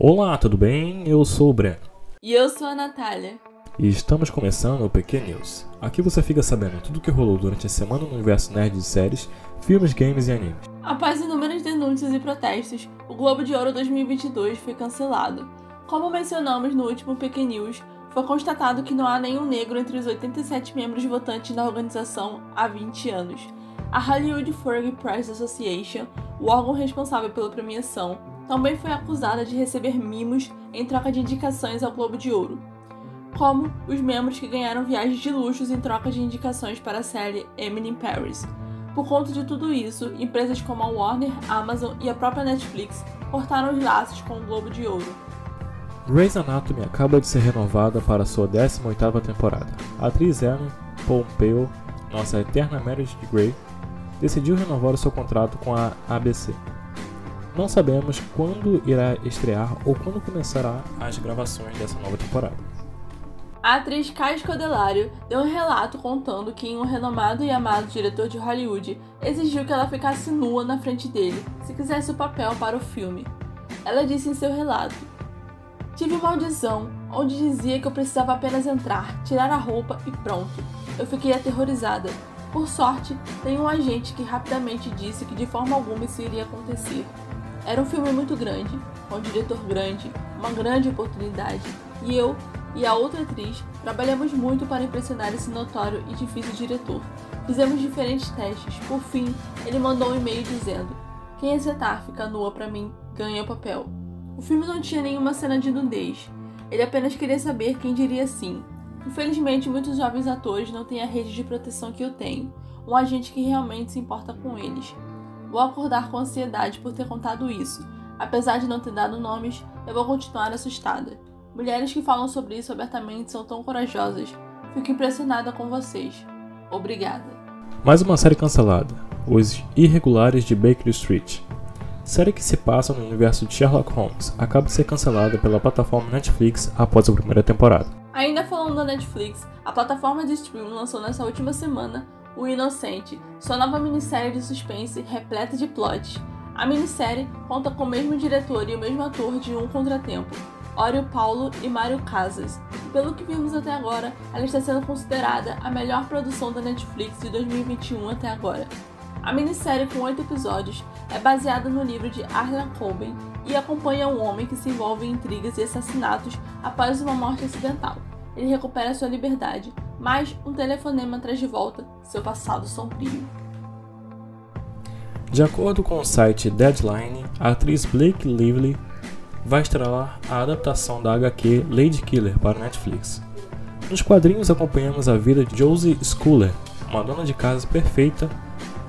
Olá, tudo bem? Eu sou o Breno. E eu sou a Natália. E estamos começando o PQ News. Aqui você fica sabendo tudo o que rolou durante a semana no universo nerd de séries, filmes, games e animes. Após inúmeras denúncias e protestos, o Globo de Ouro 2022 foi cancelado. Como mencionamos no último PQ News, foi constatado que não há nenhum negro entre os 87 membros votantes da organização há 20 anos. A Hollywood Foreign Press Association, o órgão responsável pela premiação, também foi acusada de receber mimos em troca de indicações ao Globo de Ouro, como os membros que ganharam viagens de luxos em troca de indicações para a série Emily in Paris. Por conta de tudo isso, empresas como a Warner, Amazon e a própria Netflix cortaram os laços com o Globo de Ouro. Grey's Anatomy acaba de ser renovada para sua 18ª temporada. A atriz Ellen Pompeo, nossa eterna Meredith Grey, decidiu renovar o seu contrato com a ABC. Não sabemos quando irá estrear ou quando começará as gravações dessa nova temporada. A atriz Kai Scodelario deu um relato contando que um renomado e amado diretor de Hollywood exigiu que ela ficasse nua na frente dele se quisesse o papel para o filme. Ela disse em seu relato: Tive uma audição onde dizia que eu precisava apenas entrar, tirar a roupa e pronto. Eu fiquei aterrorizada. Por sorte, tem um agente que rapidamente disse que de forma alguma isso iria acontecer. Era um filme muito grande, com um diretor grande, uma grande oportunidade, e eu e a outra atriz trabalhamos muito para impressionar esse notório e difícil diretor. Fizemos diferentes testes. Por fim, ele mandou um e-mail dizendo: Quem aceitar ficar nua para mim ganha o papel. O filme não tinha nenhuma cena de nudez. Ele apenas queria saber quem diria sim. Infelizmente, muitos jovens atores não têm a rede de proteção que eu tenho, um agente que realmente se importa com eles. Vou acordar com ansiedade por ter contado isso. Apesar de não ter dado nomes, eu vou continuar assustada. Mulheres que falam sobre isso abertamente são tão corajosas. Fico impressionada com vocês. Obrigada. Mais uma série cancelada: Os Irregulares de Baker Street. Série que se passa no universo de Sherlock Holmes acaba de ser cancelada pela plataforma Netflix após a primeira temporada. Ainda falando da Netflix, a plataforma de streaming lançou nessa última semana O Inocente, sua nova minissérie de suspense repleta de plots. A minissérie conta com o mesmo diretor e o mesmo ator de Um Contratempo, Ório Paulo e Mário Casas. Pelo que vimos até agora, ela está sendo considerada a melhor produção da Netflix de 2021 até agora. A minissérie, com oito episódios, é baseada no livro de Arlan Coben e acompanha um homem que se envolve em intrigas e assassinatos após uma morte acidental. Ele recupera sua liberdade, mas um telefonema traz de volta seu passado sombrio. De acordo com o site Deadline, a atriz Blake Lively vai estrelar a adaptação da HQ Lady Killer para Netflix. Nos quadrinhos acompanhamos a vida de Josie Schuller, uma dona de casa perfeita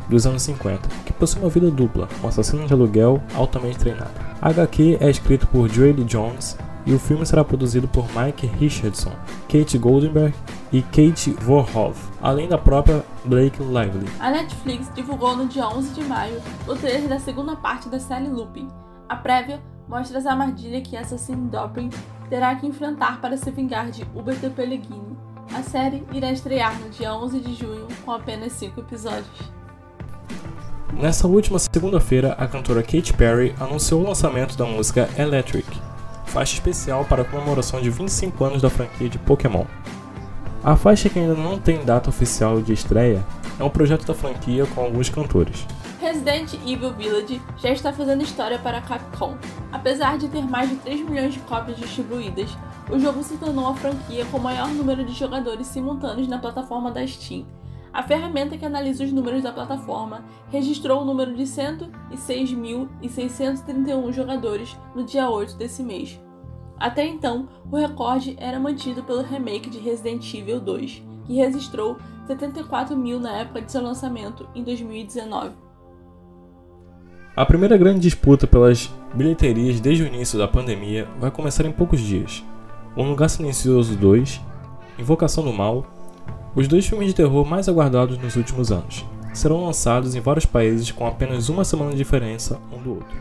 dos anos 50, que possui uma vida dupla, um assassino de aluguel altamente treinado. A HQ é escrito por Joelle Jones e o filme será produzido por Mike Richardson, Kate Goldenberg e Kate Vorhoff, além da própria Blake Lively. A Netflix divulgou no dia 11 de maio o trailer da segunda parte da série Lupin. A prévia mostra as armadilhas que Assassin Dopin terá que enfrentar para se vingar de Hubert Pellegrini. A série irá estrear no dia 11 de junho com apenas 5 episódios. Nessa última segunda-feira, a cantora Katy Perry anunciou o lançamento da música Electric, faixa especial para a comemoração de 25 anos da franquia de Pokémon. A faixa que ainda não tem data oficial de estreia é um projeto da franquia com alguns cantores. Resident Evil Village já está fazendo história para a Capcom. Apesar de ter mais de 3 milhões de cópias distribuídas, o jogo se tornou a franquia com o maior número de jogadores simultâneos na plataforma da Steam, a ferramenta que analisa os números da plataforma registrou o número de 106.631 jogadores no dia 8 desse mês. Até então, o recorde era mantido pelo remake de Resident Evil 2, que registrou 74 mil na época de seu lançamento em 2019. A primeira grande disputa pelas bilheterias desde o início da pandemia vai começar em poucos dias. Um Lugar Silencioso 2, Invocação do Mal os dois filmes de terror mais aguardados nos últimos anos serão lançados em vários países com apenas uma semana de diferença um do outro.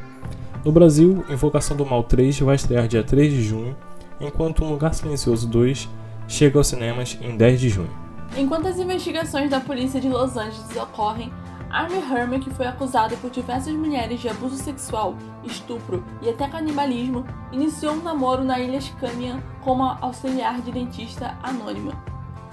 No Brasil, Invocação do Mal 3 vai estrear dia 3 de junho, enquanto Um Lugar Silencioso 2 chega aos cinemas em 10 de junho. Enquanto as investigações da polícia de Los Angeles ocorrem, Armie que foi acusado por diversas mulheres de abuso sexual, estupro e até canibalismo, iniciou um namoro na ilha Scania com uma auxiliar de dentista anônima.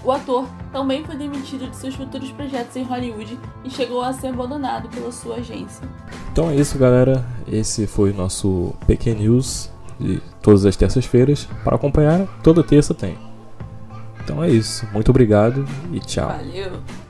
O ator também foi demitido de seus futuros projetos em Hollywood e chegou a ser abandonado pela sua agência. Então é isso, galera. Esse foi o nosso PQ News de todas as terças-feiras. Para acompanhar, toda terça tem. Então é isso. Muito obrigado e tchau. Valeu!